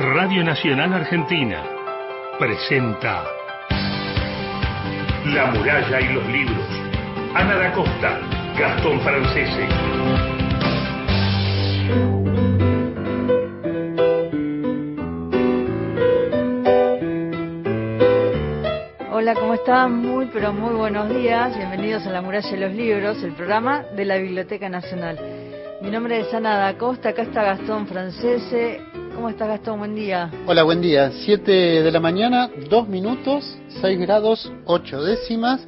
Radio Nacional Argentina presenta La muralla y los libros. Ana da Costa, Gastón Francese. Hola, ¿cómo están? Muy, pero muy buenos días. Bienvenidos a La Muralla y los Libros, el programa de la Biblioteca Nacional. Mi nombre es Ana da Costa, acá está Gastón Francese. ¿Cómo estás, Gastón? Buen día. Hola, buen día. 7 de la mañana, 2 minutos, 6 grados, 8 décimas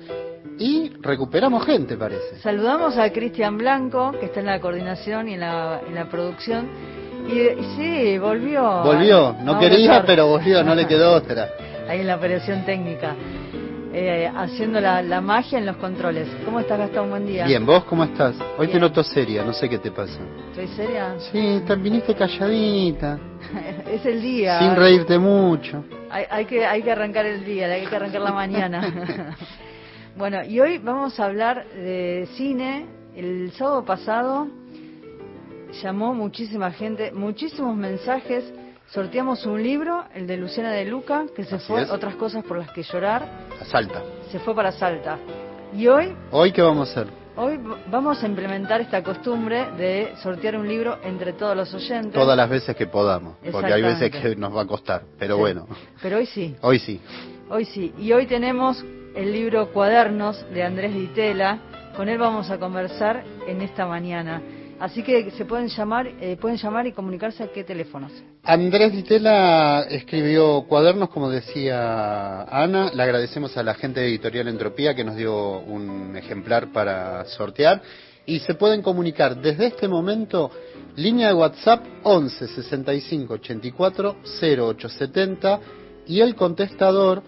y recuperamos gente, parece. Saludamos a Cristian Blanco, que está en la coordinación y en la, en la producción. Y, sí, volvió. Volvió, no quería, pero volvió, no le quedó otra. Ahí en la operación técnica. Eh, haciendo la, la magia en los controles. ¿Cómo estás, Gastón? Buen día. Bien, ¿vos cómo estás? Hoy te noto seria, no sé qué te pasa. ¿Estoy seria? Sí, te viniste calladita, es el día. sin reírte mucho. Hay, hay que, hay que arrancar el día, hay que arrancar la mañana. bueno, y hoy vamos a hablar de cine. El sábado pasado llamó muchísima gente, muchísimos mensajes. Sorteamos un libro, el de Luciana de Luca, que se Así fue, es. otras cosas por las que llorar, Salta. se fue para Salta. Y hoy, ¿Hoy qué vamos a hacer? hoy vamos a implementar esta costumbre de sortear un libro entre todos los oyentes. Todas las veces que podamos, porque hay veces que nos va a costar, pero Sí. bueno, Pero hoy sí. hoy sí. Hoy sí, y hoy tenemos el libro Cuadernos de Andrés Ditela. Con él vamos a conversar en esta mañana. Así que se pueden llamar, eh, pueden llamar y comunicarse a qué teléfonos. Andrés Ditela escribió cuadernos, como decía Ana. Le agradecemos a la gente de Editorial Entropía que nos dio un ejemplar para sortear. Y se pueden comunicar desde este momento, línea de WhatsApp 11 65 84 0870 y el contestador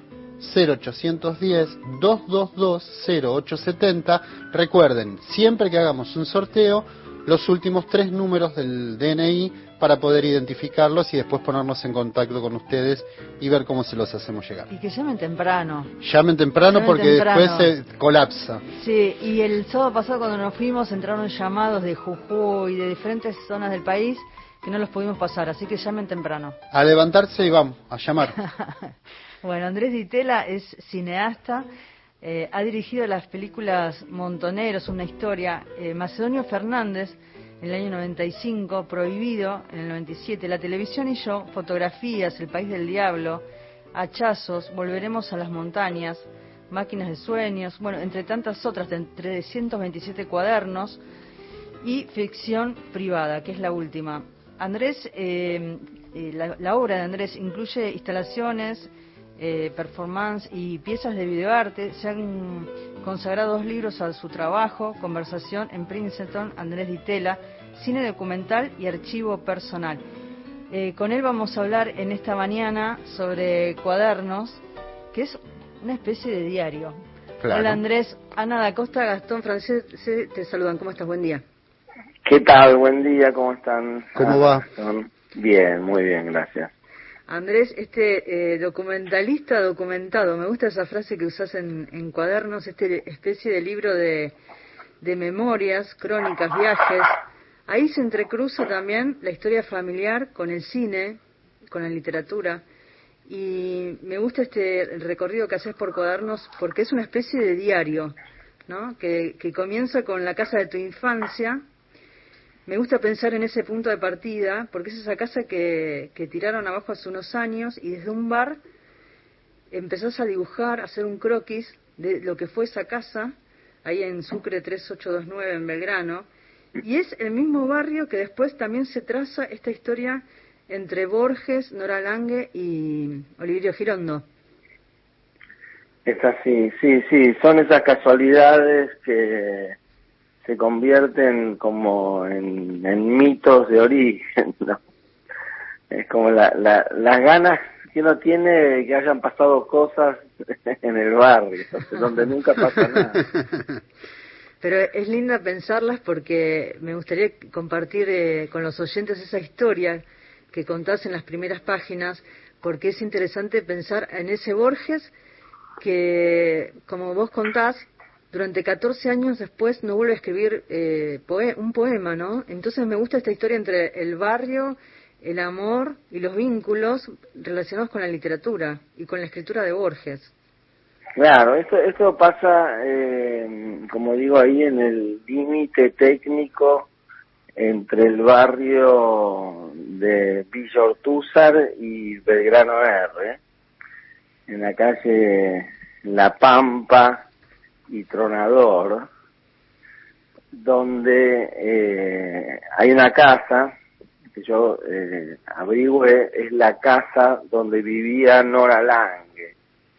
0810 222 0870. Recuerden, siempre que hagamos un sorteo, los últimos tres números del DNI para poder identificarlos y después ponernos en contacto con ustedes y ver cómo se los hacemos llegar. Y que llamen temprano. Llamen temprano Llamen porque temprano. después se colapsa. Sí, y el sábado pasado cuando nos fuimos entraron llamados de Jujuy y de diferentes zonas del país que no los pudimos pasar, así que llamen temprano. A levantarse y vamos, a llamar. Bueno, Andrés Ditela es cineasta, eh, ha dirigido las películas Montoneros, una historia, eh, Macedonio Fernández en el año 95, Prohibido en el 97, La televisión y yo, Fotografías, El país del diablo, Hachazos, Volveremos a las montañas, Máquinas de sueños, bueno, entre tantas otras, entre 127 cuadernos y Ficción privada, que es la última. Andrés, eh, eh, la obra de Andrés incluye instalaciones, eh, performance y piezas de videoarte. Se han consagrado dos libros a su trabajo, Conversación en Princeton, Andrés Ditela, Cine documental y Archivo personal. Eh, con él vamos a hablar en esta mañana sobre cuadernos, que es una especie de diario. Claro. Hola Andrés, Ana da Costa, Gastón Francés, te saludan. ¿Cómo estás? Buen día. ¿Qué tal? Buen día, ¿cómo están? ¿Cómo va? son- Bien, muy bien, gracias. Andrés, este eh, documentalista documentado, me gusta esa frase que usas en, en cuadernos, este especie de libro de, de memorias, crónicas, viajes. Ahí se entrecruza también la historia familiar con el cine, con la literatura. Y me gusta este recorrido que haces por cuadernos porque es una especie de diario, ¿no? Que, que comienza con la casa de tu infancia, me gusta pensar en ese punto de partida, porque es esa casa que, tiraron abajo hace unos años y desde un bar empezás a dibujar, a hacer un croquis de lo que fue esa casa, ahí en Sucre 3829 en Belgrano, y es el mismo barrio que después también se traza esta historia entre Borges, Nora Lange y Oliverio Girondo. Es así, sí, sí, son esas casualidades que se convierten como en, mitos de origen. Es como la, la, las ganas que uno tiene de que hayan pasado cosas en el barrio, donde nunca pasa nada. Pero es linda pensarlas porque me gustaría compartir eh, con los oyentes esa historia que contás en las primeras páginas, porque es interesante pensar en ese Borges que, como vos contás, durante 14 años después no vuelve a escribir eh, poe- un poema, ¿no? Entonces me gusta esta historia entre el barrio, el amor y los vínculos relacionados con la literatura y con la escritura de Borges. Claro, esto, esto pasa, eh, como digo ahí, en el límite técnico entre el barrio de Villa Ortúzar y Belgrano R, en la calle La Pampa y Tronador, donde eh, hay una casa que yo eh, averigüé, es la casa donde vivía Nora Lange.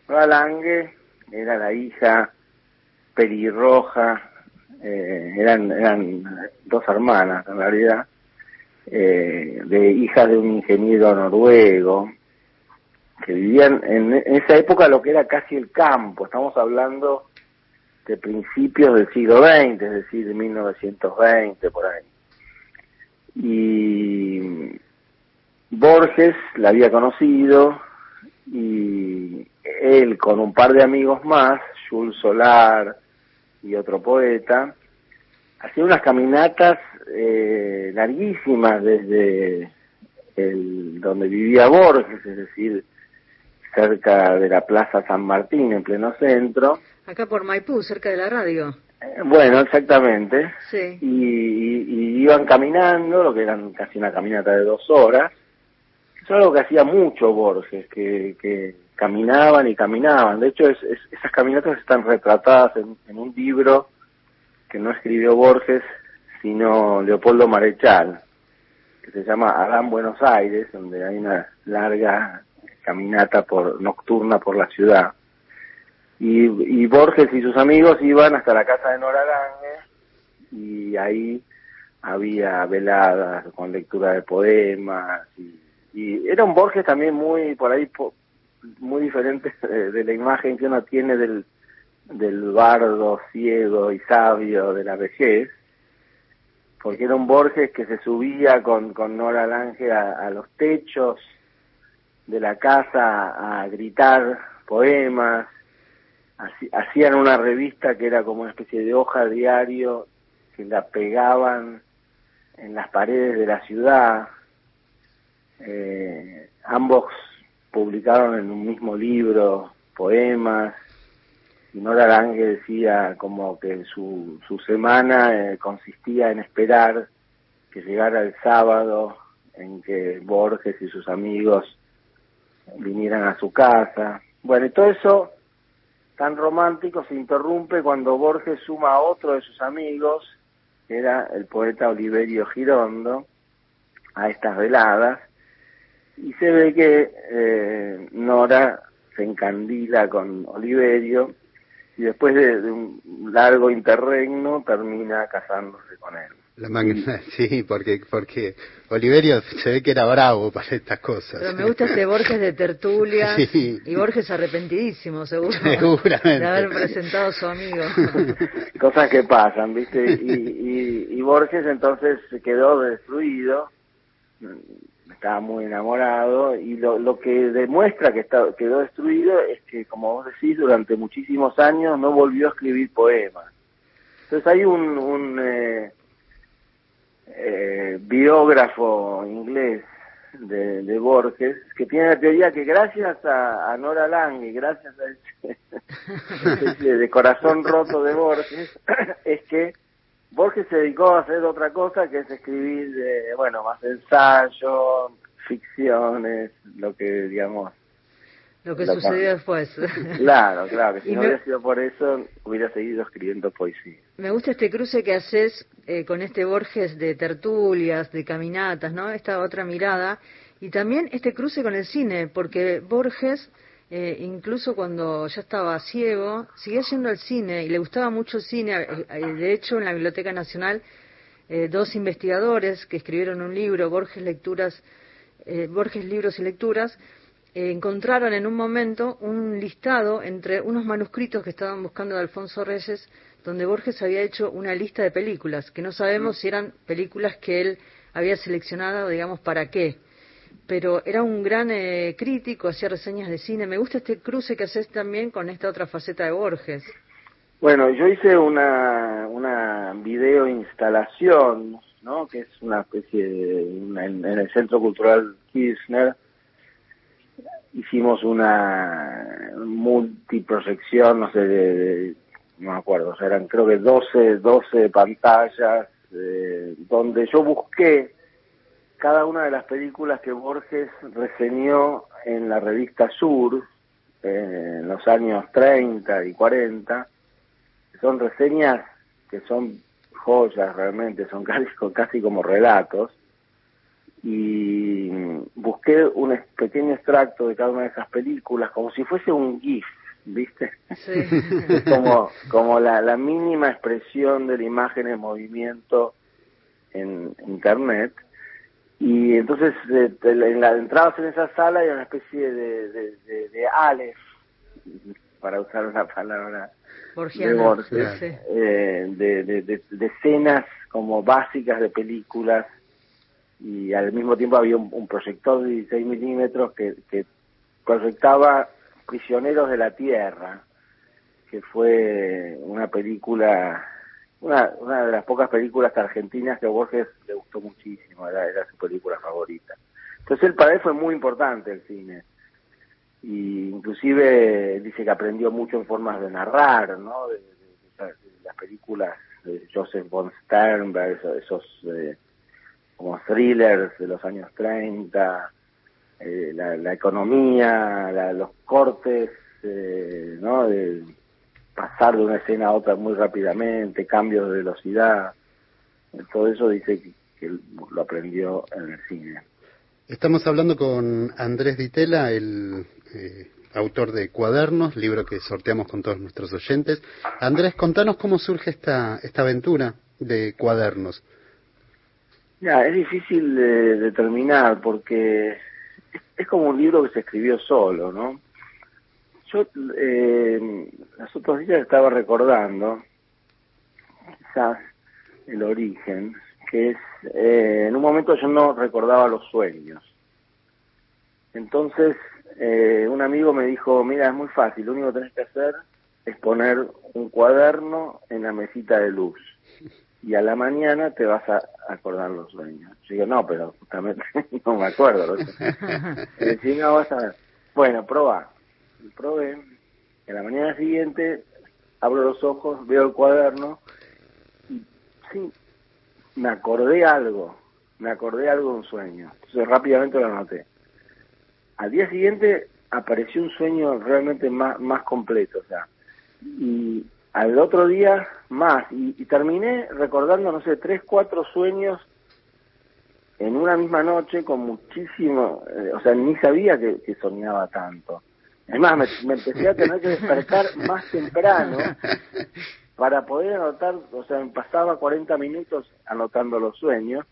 Nora Lange era la hija pelirroja, eh, eran, eran dos hermanas en realidad, eh, de hijas de un ingeniero noruego, que vivían en, esa época lo que era casi el campo, estamos hablando de principios del siglo XX, es decir, de 1920 por ahí. Y Borges la había conocido y él con un par de amigos más, Jules Solar y otro poeta, hacía unas caminatas eh, larguísimas desde el, donde vivía Borges, es decir, cerca de la Plaza San Martín, en pleno centro. Acá por Maipú, cerca de la radio. Eh, bueno, exactamente. Sí. Y, iban caminando, lo que eran casi una caminata de dos horas. Eso es algo que hacía mucho Borges, que, que caminaban y caminaban. De hecho, es, esas caminatas están retratadas en, en, un libro que no escribió Borges, sino Leopoldo Marechal, que se llama Adán Buenos Aires, donde hay una larga caminata por nocturna por la ciudad. Y, y Borges y sus amigos iban hasta la casa de Nora Lange y ahí había veladas con lectura de poemas y, y era un Borges también muy por ahí muy diferente de, la imagen que uno tiene del del bardo ciego y sabio de la vejez porque era un Borges que se subía con, con Nora Lange a los techos de la casa a gritar poemas, hacían una revista que era como una especie de hoja diario que la pegaban en las paredes de la ciudad. Eh, ambos publicaron en un mismo libro poemas y Nora Lange decía como que su, su semana eh, consistía en esperar que llegara el sábado en que Borges y sus amigos vinieran a su casa. Bueno, y todo eso tan romántico se interrumpe cuando Borges suma a otro de sus amigos, que era el poeta Oliverio Girondo, a estas veladas, y se ve que eh, Nora se encandila con Oliverio y después de, de un largo interregno termina casándose con él. La magna, sí, porque, porque Oliverio se ve que era bravo para estas cosas. Pero me gusta ese Borges de tertulia y Borges arrepentidísimo, seguro. Seguramente. De haber presentado a su amigo. Cosas que pasan, ¿viste? Y, y, y Borges entonces se quedó destruido, estaba muy enamorado y lo, lo que demuestra que está, quedó destruido es que, como vos decís, durante muchísimos años no volvió a escribir poemas. Entonces hay un... un eh, eh, biógrafo inglés de, de, Borges, que tiene la teoría que gracias a, Nora Lang y gracias a ese, de corazón roto de Borges, es que Borges se dedicó a hacer otra cosa que es escribir, de, bueno, más ensayo, ficciones, lo que digamos lo que sucedió después. Claro, claro, que si no hubiera sido por eso, hubiera seguido escribiendo poesía. Me gusta este cruce que haces eh, con este Borges de tertulias, de caminatas, ¿no? Esta otra mirada. Y también este cruce con el cine, porque Borges, eh, incluso cuando ya estaba ciego, seguía yendo al cine y le gustaba mucho el cine. Eh, de hecho, en la Biblioteca Nacional, dos investigadores que escribieron un libro, Borges Lecturas, Borges Libros y Lecturas, encontraron en un momento un listado entre unos manuscritos que estaban buscando de Alfonso Reyes, donde Borges había hecho una lista de películas, que no sabemos si eran películas que él había seleccionado, digamos, para qué. Pero era un gran eh, crítico, hacía reseñas de cine. Me gusta este cruce que haces también con esta otra faceta de Borges. Bueno, yo hice una, una video instalación ¿no? Que es una especie de, en, el Centro Cultural Kirchner, hicimos una multiproyección, no sé, de, no me acuerdo, eran creo que 12, 12 pantallas, eh, donde yo busqué cada una de las películas que Borges reseñó en la revista Sur, eh, en los años 30 y 40, son reseñas que son joyas realmente, son casi, casi como relatos, y busqué un pequeño extracto de cada una de esas películas, como si fuese un GIF, ¿viste? como como la, la mínima expresión de la imagen en movimiento en Internet. Y entonces eh, en la, entrabas en esa sala y una especie de, de, de, de Aleph, para usar una palabra de Borges, eh, de, de, escenas como básicas de películas y al mismo tiempo había un, proyector de 16 milímetros que, proyectaba Prisioneros de la Tierra, que fue una película, una, de las pocas películas argentinas que a Borges le gustó muchísimo, era, su película favorita. Entonces él para él fue muy importante el cine y inclusive dice que aprendió mucho en formas de narrar, ¿no? De, las películas de Joseph von Sternberg, esos, eh, como thrillers de los años 30, eh, la, economía, los cortes, eh, ¿no? De pasar de una escena a otra muy rápidamente, cambios de velocidad, todo eso dice que, que lo aprendió en el cine. Estamos hablando con Andrés Ditela, el eh, autor de Cuadernos, libro que sorteamos con todos nuestros oyentes. Andrés, contanos cómo surge esta, esta aventura de Cuadernos. Ya, es difícil de determinar porque es, como un libro que se escribió solo, ¿no? Yo eh, los otros días estaba recordando quizás el origen, que es, eh, en un momento yo no recordaba los sueños. Entonces, eh, un amigo me dijo, mira, es muy fácil, lo único que tenés que hacer es poner un cuaderno en la mesita de luz y a la mañana te vas a acordar los sueños. Yo digo, no, pero justamente no me acuerdo. Y no, vas a ver. Bueno. Probé. En la mañana siguiente abro los ojos, veo el cuaderno y sí, me acordé algo, me acordé algo de un sueño. Entonces rápidamente lo anoté. Al día siguiente apareció un sueño realmente más, más completo, o sea, y al otro día más, y, terminé recordando, no sé, tres, cuatro sueños en una misma noche con muchísimo, eh, o sea, ni sabía que, soñaba tanto. Es más, me, me, empecé a tener que despertar más temprano para poder anotar, o sea, me pasaba 40 minutos anotando los sueños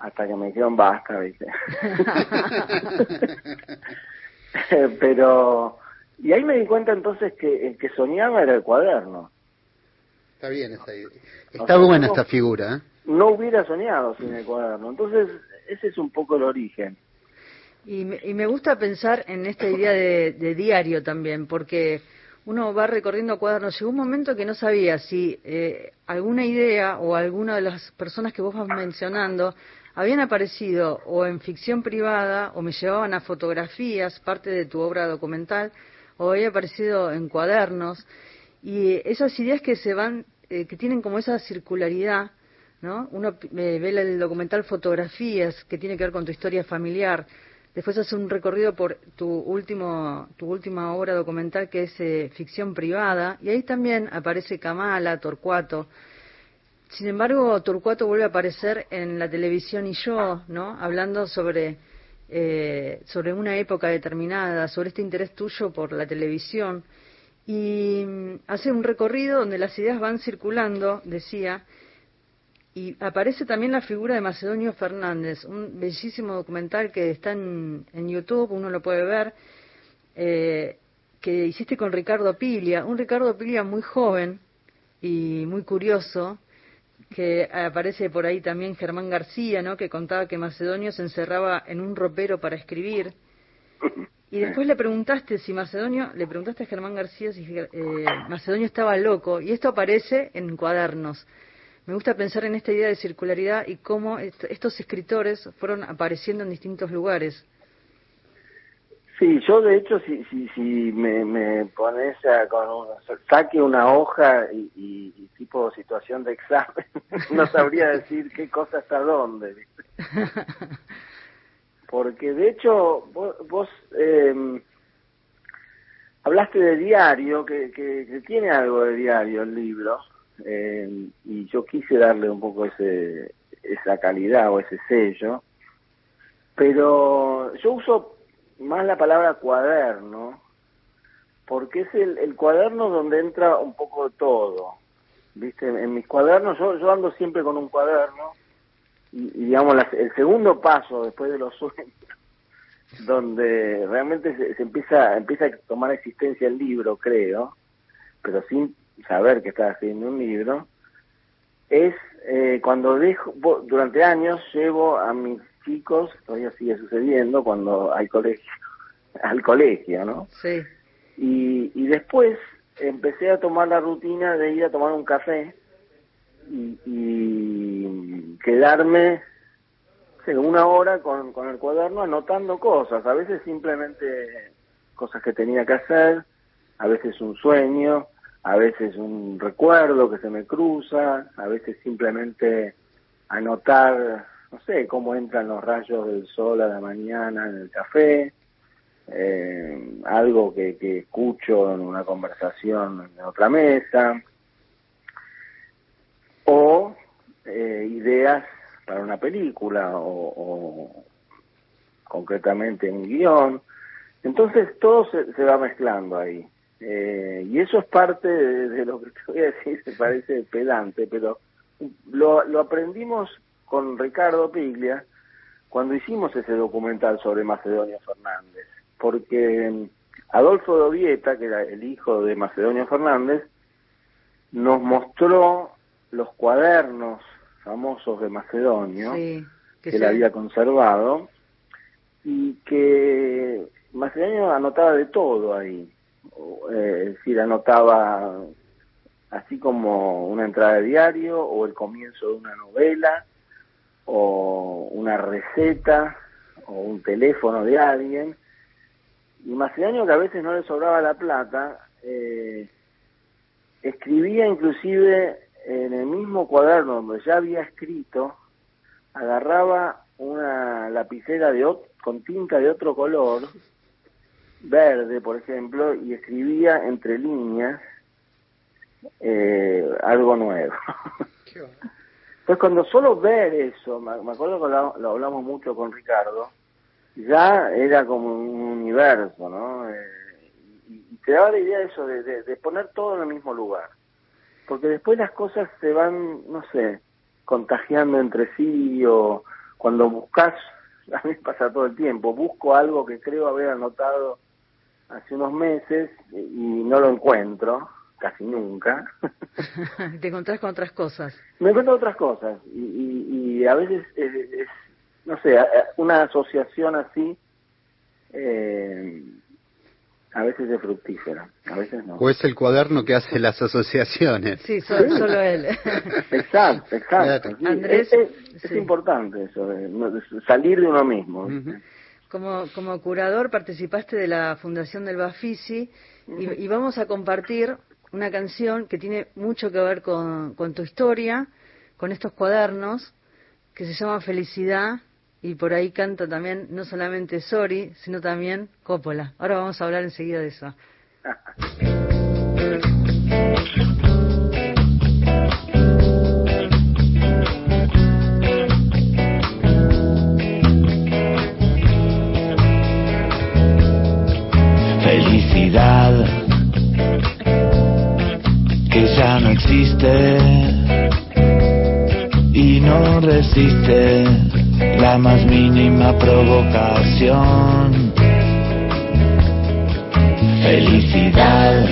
hasta que me dijeron basta, ¿viste? Pero, y ahí me di cuenta entonces que el que soñaba era el cuaderno. Está bien esa idea. Está buena esta figura, ¿eh? No hubiera soñado sin el cuaderno. Entonces, ese es un poco el origen. Y me, y me gusta pensar en esta idea de, de diario también, porque uno va recorriendo cuadernos. Llegó un momento que no sabía si eh, alguna idea o alguna de las personas que vos vas mencionando habían aparecido o en ficción privada o me llevaban a fotografías, parte de tu obra documental, o había aparecido en cuadernos. Y esas ideas que se van, eh, que tienen como esa circularidad, ¿no? Uno eh, ve el documental fotografías que tiene que ver con tu historia familiar, Después hace un recorrido por tu, último, tu última obra documental que es eh, Ficción Privada, y ahí también aparece Kamala, Torcuato. Sin embargo, Torcuato vuelve a aparecer en la televisión y yo, ¿no? Hablando sobre, eh, sobre una época determinada, sobre este interés tuyo por la televisión. Y mm, hace un recorrido donde las ideas van circulando, decía, y aparece también la figura de Macedonio Fernández, un bellísimo documental que está en, YouTube, uno lo puede ver, eh, que hiciste con Ricardo Pilia, un Ricardo Pilia muy joven y muy curioso, que aparece por ahí también Germán García, ¿no? que contaba que Macedonio se encerraba en un ropero para escribir. Y después le preguntaste si Macedonio, le preguntaste a Germán García si eh, Macedonio estaba loco, y esto aparece en cuadernos. me gusta pensar en esta idea de circularidad y cómo estos escritores fueron apareciendo en distintos lugares. Sí, yo de hecho, si, si, si me, me pones a, con saque una hoja y, tipo situación de examen, no sabría decir qué cosa está dónde. Porque de hecho, vos, eh, hablaste de diario, que, que, tiene algo de diario el libro, eh, y yo quise darle un poco ese, esa calidad o ese sello, pero yo uso más la palabra cuaderno, porque es el, cuaderno donde entra un poco de todo. ¿Viste? En mis cuadernos, yo, yo ando siempre con un cuaderno, y, digamos, el segundo paso después de los sueños, donde realmente se, empieza, empieza a tomar existencia el libro, creo, pero sin saber que está haciendo un libro, es eh, cuando dejo, durante años llevo a mis chicos, todavía sigue sucediendo cuando hay colegio, al colegio, ¿no? Sí. Y, y después empecé a tomar la rutina de ir a tomar un café y, y quedarme una hora con, con el cuaderno anotando cosas, a veces simplemente cosas que tenía que hacer, a veces un sueño, a veces un recuerdo que se me cruza, a veces simplemente anotar no sé, cómo entran los rayos del sol a la mañana en el café, eh, algo que, que escucho en una conversación en otra mesa, o eh, ideas para una película o, concretamente un guion. Entonces todo se, se va mezclando ahí. Eh, y eso es parte de, de, lo que te voy a decir, se parece pedante, pero lo, lo aprendimos con Ricardo Piglia cuando hicimos ese documental sobre Macedonio Fernández, porque mm, Adolfo Dovieta, que era el hijo de Macedonio Fernández, nos mostró los cuadernos famosos de Macedonio, que, él había conservado, y que Macedonio anotaba de todo ahí, eh, es decir, anotaba así como una entrada de diario o el comienzo de una novela, o una receta o un teléfono de alguien. Y Macedonio, que a veces no le sobraba la plata, eh, escribía inclusive en el mismo cuaderno donde ya había escrito, agarraba una lapicera de con tinta de otro color, verde por ejemplo, y escribía entre líneas eh, algo nuevo. Pues cuando solo ver eso, me, acuerdo que lo, hablamos mucho con Ricardo, ya era como un universo, ¿no? Eh, y, te daba la idea de eso, de, poner todo en el mismo lugar. Porque después las cosas se van, no sé, contagiando entre sí o cuando buscas, a mí pasa todo el tiempo, busco algo que creo haber anotado hace unos meses y no lo encuentro casi nunca. Te encontrás con otras cosas. Me encuentro otras cosas y, y, a veces es, no sé, una asociación así eh, a veces es fructífera, a veces no. O es el cuaderno que hace las asociaciones. Sí, solo, él. exacto, exacto. Andrés, es, importante eso, salir de uno mismo. Como, como curador participaste de la fundación del Bafisi y, y, vamos a compartir una canción que tiene mucho que ver con, tu historia, con estos cuadernos, que se llama Felicidad, y por ahí canta también no solamente Sori, sino también Coppola. Ahora vamos a hablar enseguida de eso. existe y no resiste la más mínima provocación. Felicidad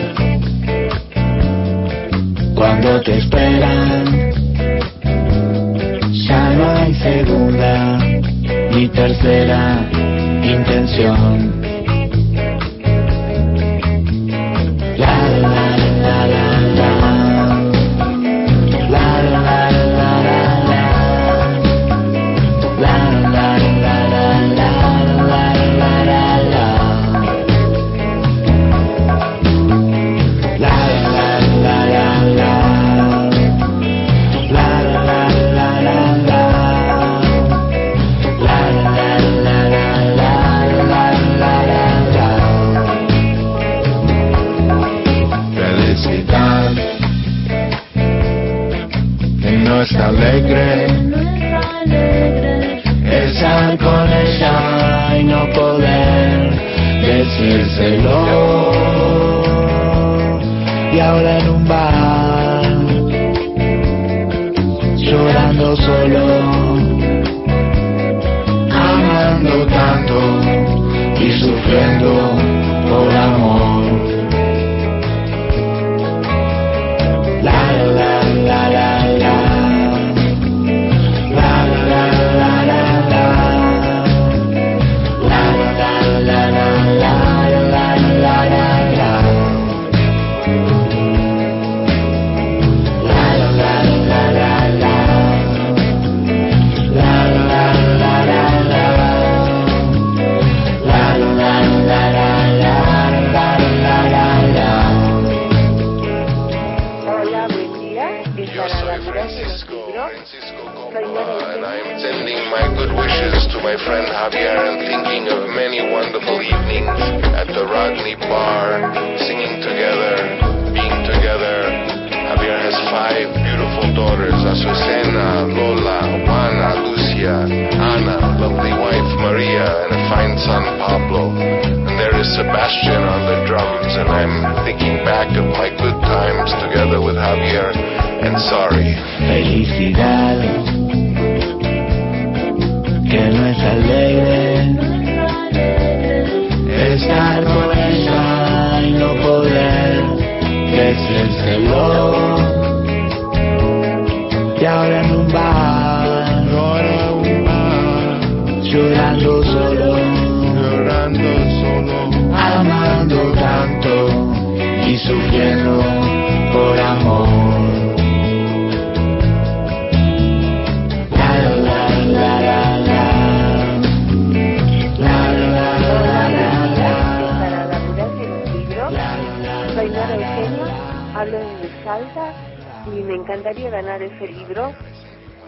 cuando te esperan, ya no hay segunda ni tercera intención.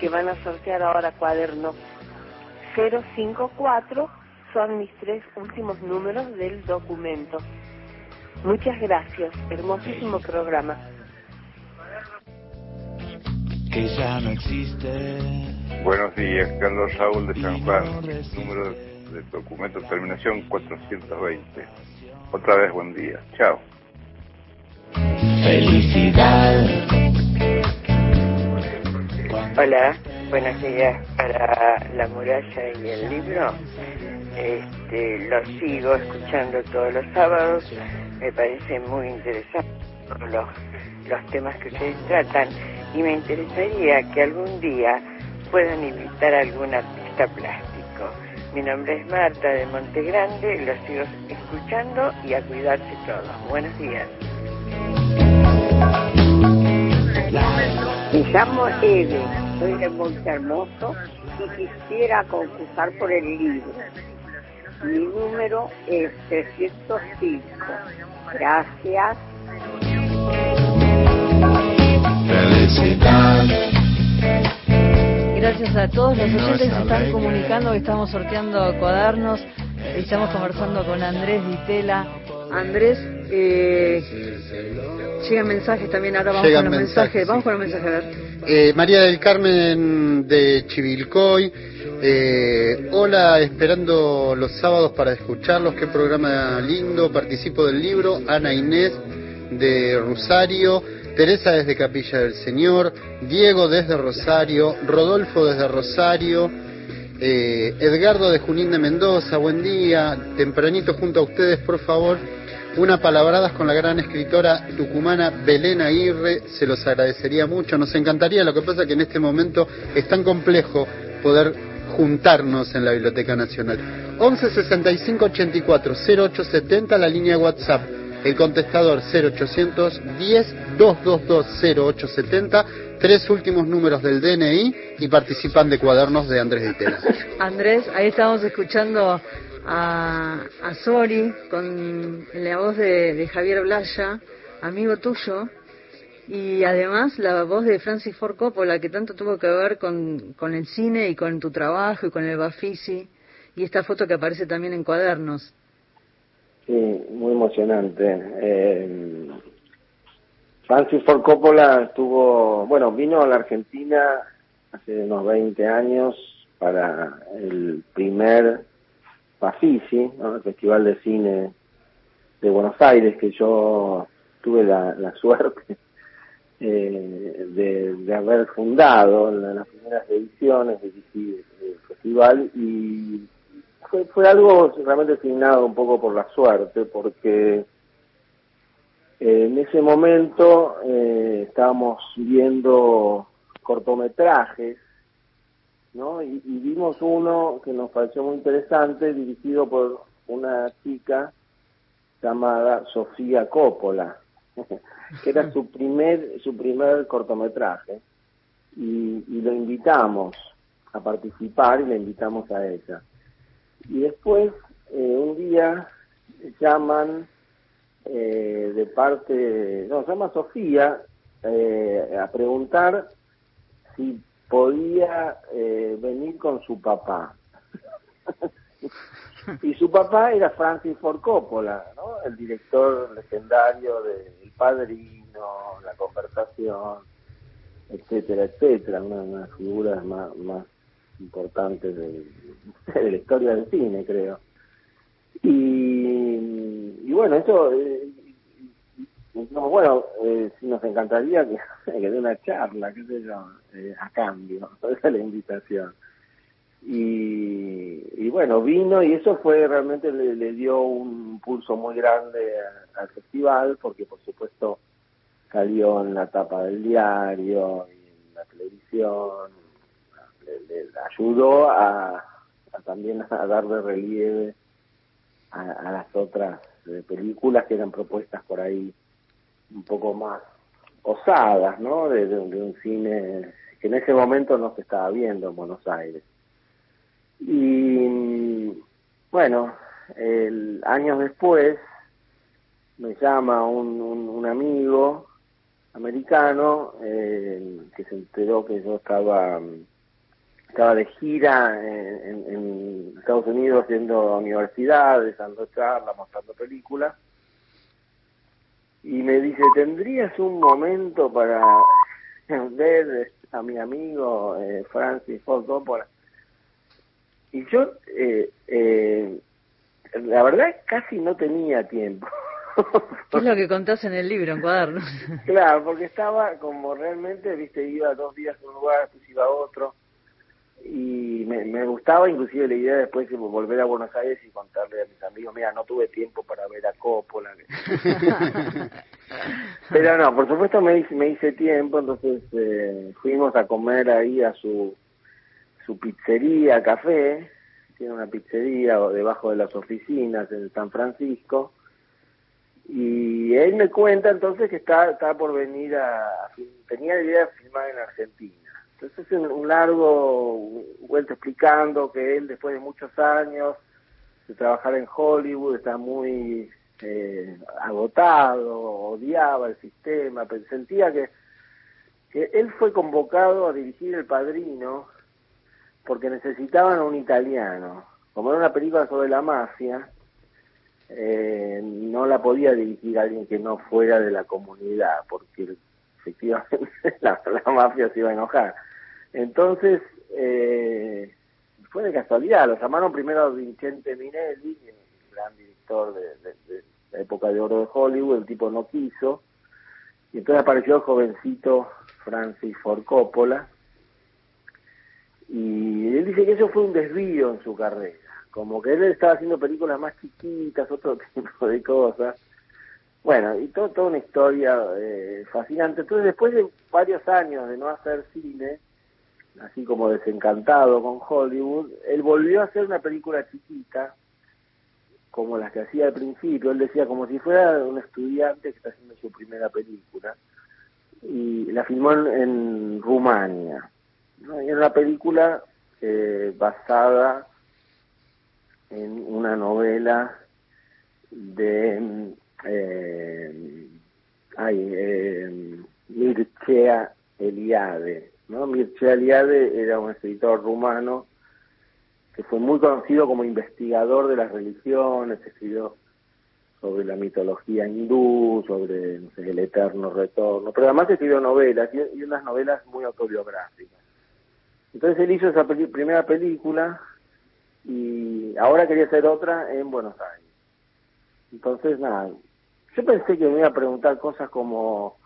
Que van a sortear ahora cuaderno 054 son mis tres últimos números del documento. Muchas gracias, hermosísimo programa. Que ya no existe. Buenos días, Carlos Raúl de San Juan, número de documento terminación 420. Otra vez buen día, chao. Felicidad. Hola, buenos días para la muralla y el libro. Este, lo sigo escuchando todos los sábados, me parece muy interesante los, los temas que ustedes tratan y me interesaría que algún día puedan invitar a algún artista plástico. Mi nombre es Marta de Monte Grande, lo sigo escuchando y a cuidarse todos. Buenos días. Me llamo Eve, soy de Montehermoso y quisiera concursar por el libro. Mi número es 305. Gracias. Felicidad. Gracias a todos los oyentes que se están comunicando que estamos sorteando cuadernos. Estamos conversando con Andrés Ditela. Andrés, eh, llegan mensajes también. Ahora vamos Llegan con los mensajes, mensajes. Vamos con los mensajes, a ver. Eh, María del Carmen de Chivilcoy. eh, hola, esperando los sábados para escucharlos. Qué programa lindo. Participo del libro. Ana Inés de Rosario. Teresa desde Capilla del Señor. Diego desde Rosario. Rodolfo desde Rosario. eh, Edgardo de Junín de Mendoza. Buen día. Tempranito junto a ustedes, por favor. Una palabradas con la gran escritora tucumana Belén Aguirre, se los agradecería mucho, nos encantaría, lo que pasa que en este momento es tan complejo poder juntarnos en la Biblioteca Nacional. 11 65 84 0870, la línea WhatsApp, el contestador 0800 10 222 0870, tres últimos números del DNI y participan de cuadernos de Andrés Ditela. Andrés, ahí estamos escuchando a, a Sori con la voz de, Javier Blaya, amigo tuyo, y además la voz de Francis Ford Coppola, que tanto tuvo que ver con, con el cine y con tu trabajo y con el Bafisi, y esta foto que aparece también en cuadernos. Sí, muy emocionante. Eh, Francis Ford Coppola estuvo, bueno, vino a la Argentina hace unos 20 años para el primer Bafisi, ¿no? el Festival de Cine de Buenos Aires, que yo tuve la, la suerte eh, de, de haber fundado en las primeras ediciones del festival y fue, fue algo realmente asignado un poco por la suerte, porque en ese momento eh, estábamos viendo cortometrajes, ¿no? Y, y vimos uno que nos pareció muy interesante, dirigido por una chica llamada Sofía Coppola, que era su primer su primer cortometraje y, lo invitamos a participar y le invitamos a ella. Y después, eh, un día, llaman eh, de parte, no, llama Sofía, eh, a preguntar si podía eh, venir con su papá. y su papá era Francis Ford Coppola, ¿no? el director legendario de El Padrino, La Conversación, etcétera, etcétera, una, de las figuras más, más importantes de, de la historia del cine, creo. Y, y bueno, eso, eh, no, bueno, eh, sí nos encantaría que, que dé una charla, qué sé yo, eh, a cambio, esa es la invitación. Y, y bueno, vino y eso fue realmente le, le dio un pulso muy grande al festival, porque por supuesto salió en la tapa del diario en la televisión, le, ayudó a, a también a darle relieve a, a las otras eh, películas que eran propuestas por ahí un poco más osadas, ¿no? De, un cine que en ese momento no se estaba viendo en Buenos Aires. Y bueno, el, años después me llama un, un, un amigo americano eh, que se enteró que yo estaba estaba de gira en, en- en Estados Unidos haciendo universidades, dando charlas, mostrando películas. Y me dice, ¿tendrías un momento para ver a mi amigo eh, Francis Ford Coppola? Y yo, eh, eh, la verdad, casi no tenía tiempo. ¿Qué es lo que contás en el libro, en cuadernos? Claro, porque estaba como realmente, viste, iba dos días a un lugar, después iba a otro, y me, me gustaba inclusive la idea después de volver a Buenos Aires y contarle a mis amigos, mira, no tuve tiempo para ver a Coppola. Pero no, por supuesto me hice, me hice tiempo, entonces eh, fuimos a comer ahí a su, su pizzería, café, tiene una pizzería debajo de las oficinas en San Francisco, y él me cuenta entonces que está, está por venir a, tenía la idea de filmar en Argentina. Entonces un, un largo vuelta explicando que él después de muchos años de trabajar en Hollywood está muy eh, agotado, odiaba el sistema, pero sentía que, que él fue convocado a dirigir El Padrino porque necesitaban un italiano. Como era una película sobre la mafia, eh, no la podía dirigir alguien que no fuera de la comunidad, porque efectivamente la mafia se iba a enojar. Entonces, eh, fue de casualidad, lo llamaron primero Vincente Minelli, el gran director de la época de oro de Hollywood, el tipo no quiso, y entonces apareció el jovencito Francis Ford Coppola, y él dice que eso fue un desvío en su carrera, como que él estaba haciendo películas más chiquitas, otro tipo de cosas. Bueno, y todo, toda una historia eh, fascinante. Entonces, después de varios años de no hacer cine, así como desencantado con Hollywood, él volvió a hacer una película chiquita, como las que hacía al principio. Él decía como si fuera un estudiante que está haciendo su primera película. Y la filmó en, Rumania. Y era una película eh, basada en una novela de eh, ay, eh, Mircea Eliade. ¿No? Mircea Eliade era un escritor rumano que fue muy conocido como investigador de las religiones, escribió sobre la mitología hindú, sobre el eterno retorno, pero además escribió novelas y, unas novelas muy autobiográficas. Entonces él hizo esa primera película y ahora quería hacer otra en Buenos Aires. Entonces, nada, yo pensé que me iba a preguntar cosas como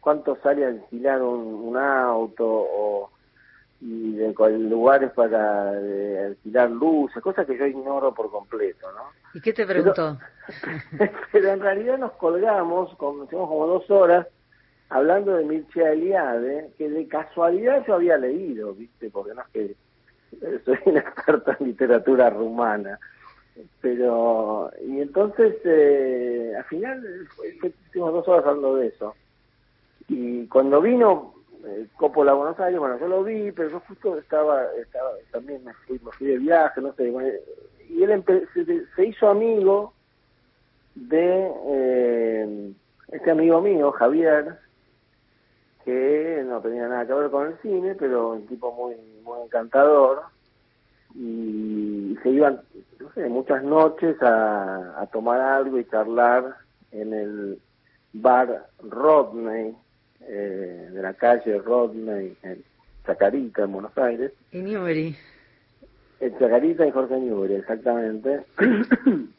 cuánto sale alquilar un, un auto o y de lugares para eh, alquilar luces, cosas que yo ignoro por completo, ¿no? ¿Y qué te preguntó? Pero en realidad nos colgamos, como, estuvimos como dos horas, hablando de Mircea Eliade, que de casualidad yo había leído, ¿viste? Porque no es que eh, soy un experto en literatura rumana. Pero, y entonces, eh, al final, estuvimos dos horas hablando de eso. Y cuando vino eh, Coppola Buenos Aires, bueno, yo lo vi, pero yo justo estaba, estaba también me fui, me fui de viaje, no sé, y él se, se hizo amigo de eh, este amigo mío, Javier, que no tenía nada que ver con el cine, pero un tipo muy, muy encantador, y se iban, no sé, muchas noches a tomar algo y charlar en el bar Rodney, eh, de la calle Rodney, en Chacarita, en Buenos Aires. Y Newbery. En Chacarita y Jorge Newbery, exactamente.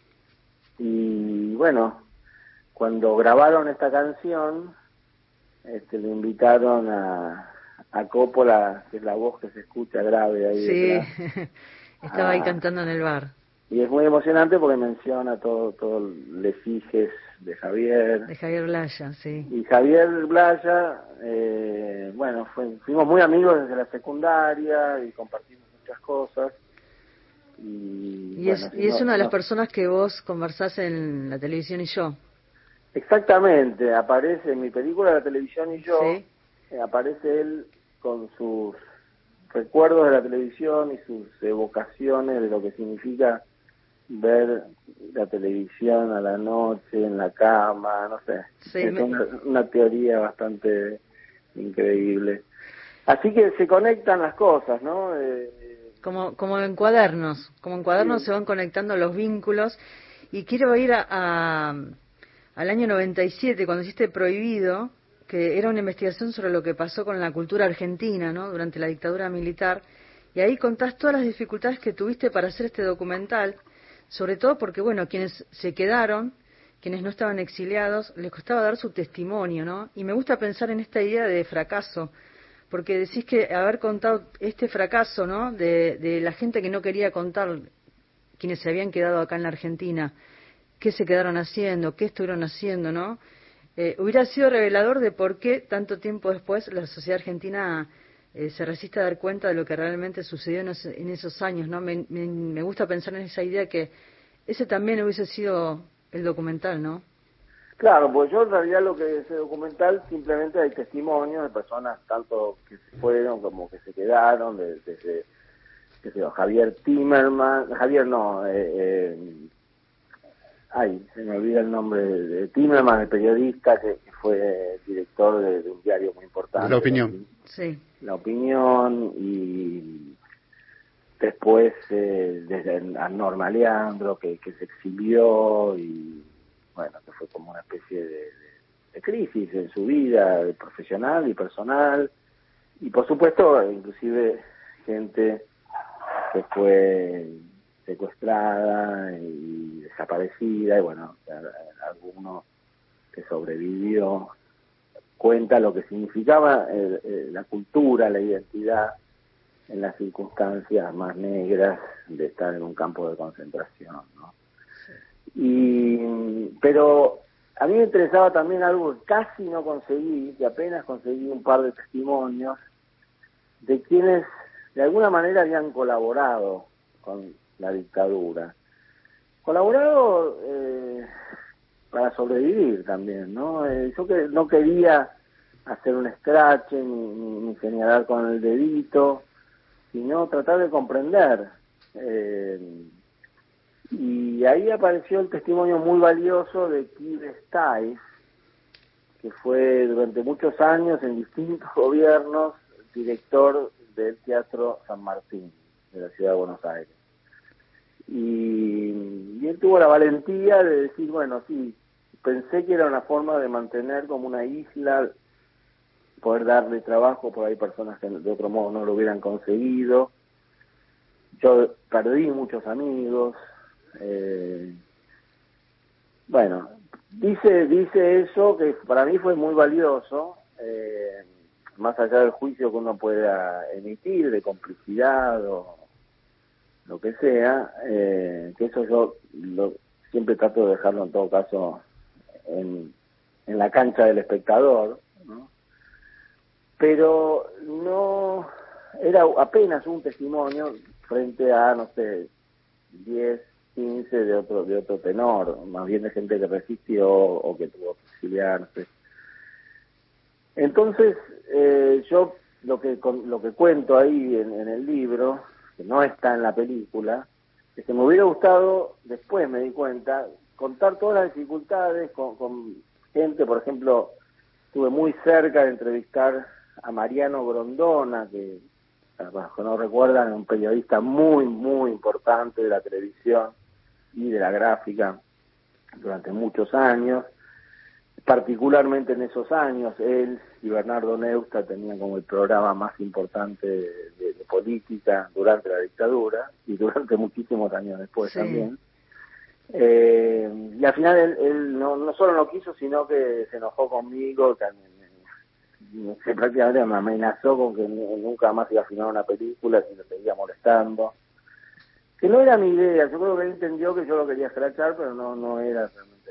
y bueno, cuando grabaron esta canción, este, le invitaron a, a Coppola, que es la voz que se escucha grave ahí Sí, detrás. estaba ahí Ah. cantando en el bar. Y es muy emocionante porque menciona todo, todo el efiges de Javier. De Javier Blaya, sí. Y Javier Blaya, eh, bueno, fue- fuimos muy amigos desde la secundaria y compartimos muchas cosas. Y, Y es, y es una de las personas que vos conversás en la televisión y yo. Exactamente, aparece en mi película La televisión y yo, Sí. eh, aparece él con sus recuerdos de la televisión y sus evocaciones de lo que significa ver la televisión a la noche, en la cama, no sé. Sí, es me- una, una teoría bastante increíble. Así que se conectan las cosas, ¿no? Eh, Como, como en cuadernos, como en cuadernos Sí. se van conectando los vínculos. Y quiero ir a, a- al año 97, cuando hiciste Prohibido, que era una investigación sobre lo que pasó con la cultura argentina, ¿no? Durante la dictadura militar. Y ahí contás todas las dificultades que tuviste para hacer este documental, sobre todo porque, bueno, quienes se quedaron, quienes no estaban exiliados, les costaba dar su testimonio, ¿no? Y me gusta pensar en esta idea de fracaso, porque decís que haber contado este fracaso, ¿no? De, de la gente que no quería contar, quienes se habían quedado acá en la Argentina, qué se quedaron haciendo, qué estuvieron haciendo, ¿no? Eh, hubiera sido revelador de por qué tanto tiempo después la sociedad argentina eh, se resiste a dar cuenta de lo que realmente sucedió en, esos años, ¿no? Me, me- gusta pensar en esa idea que ese también hubiese sido el documental, ¿no? Claro, pues yo en realidad lo que ese documental simplemente hay testimonios de personas tanto que se fueron como que se quedaron, de- desde Javier Timerman, Javier no, eh, eh, ay, se me olvida el nombre de Timerman, el periodista que, que fue director de, de un diario muy importante. La opinión. Sí. La opinión y después eh, desde a Norma Leandro que, que se exilió y bueno, que fue como una especie de, de- de crisis en su vida profesional y personal y por supuesto inclusive gente que fue secuestrada y desaparecida y bueno, alguno que sobrevivió cuenta lo que significaba eh, eh, la cultura, la identidad en las circunstancias más negras de estar en un campo de concentración, ¿no? Y, pero a mí me interesaba también algo que casi no conseguí, que apenas conseguí un par de testimonios de quienes de alguna manera habían colaborado con la dictadura. Colaborado eh, para sobrevivir también, ¿no? Eh, yo que no quería hacer un scratch ni, ni, señalar con el dedito, sino tratar de comprender. Eh, y ahí apareció el testimonio muy valioso de Kid Stiles, que fue durante muchos años en distintos gobiernos director del Teatro San Martín de la ciudad de Buenos Aires. Y, él tuvo la valentía de decir, bueno, sí, pensé que era una forma de mantener como una isla poder darle trabajo, por ahí personas que de otro modo no lo hubieran conseguido. Yo perdí muchos amigos. Eh, bueno, dice dice eso que para mí fue muy valioso, eh, más allá del juicio que uno pueda emitir de complicidad o lo que sea, eh, que eso yo lo, siempre trato de dejarlo en todo caso en, en la cancha del espectador, pero no era apenas un testimonio frente a, no sé, 10, 15 de otro de otro tenor, más bien de gente que resistió o que tuvo que exiliarse. Entonces, eh, yo lo que lo que cuento ahí en el libro, que no está en la película, que me hubiera gustado, después me di cuenta, contar todas las dificultades con, con gente, por ejemplo, estuve muy cerca de entrevistar a Mariano Grondona, que que no recuerdan, un periodista muy, muy importante de la televisión y de la gráfica durante muchos años. Particularmente en esos años, él y Bernardo Neusta tenían como el programa más importante de, de- de política durante la dictadura y durante muchísimos años después Sí. también. Eh, y al final él, él no, no solo no quiso, sino que se enojó conmigo, también, sé, prácticamente me amenazó con que nu- nunca más iba a filmar una película si lo seguía molestando. Que no era mi idea, yo creo que él entendió que yo lo quería escrachar, pero no, no era realmente.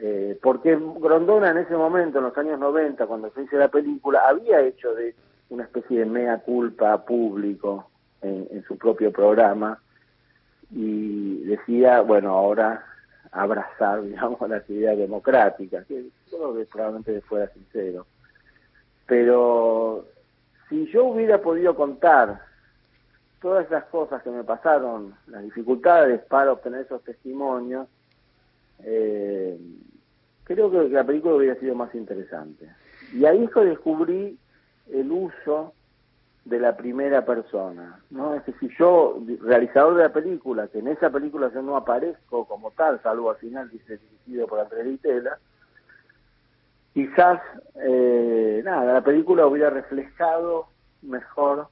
Eh, porque Grondona en ese momento, en los años 90, cuando se hizo la película, había hecho de una especie de mea culpa público en, su propio programa y decía, bueno, ahora abrazar, digamos, las ideas democráticas, que que probablemente fuera sincero. Pero si yo hubiera podido contar todas esas cosas que me pasaron, las dificultades para obtener esos testimonios, eh, creo que la película hubiera sido más interesante. Y ahí es que descubrí el uso de la primera persona, ¿no? Es decir, yo, realizador de la película, que en esa película yo no aparezco como tal, salvo al final dice dirigido por Andrés Vitela, quizás, eh, nada, la película hubiera reflejado mejor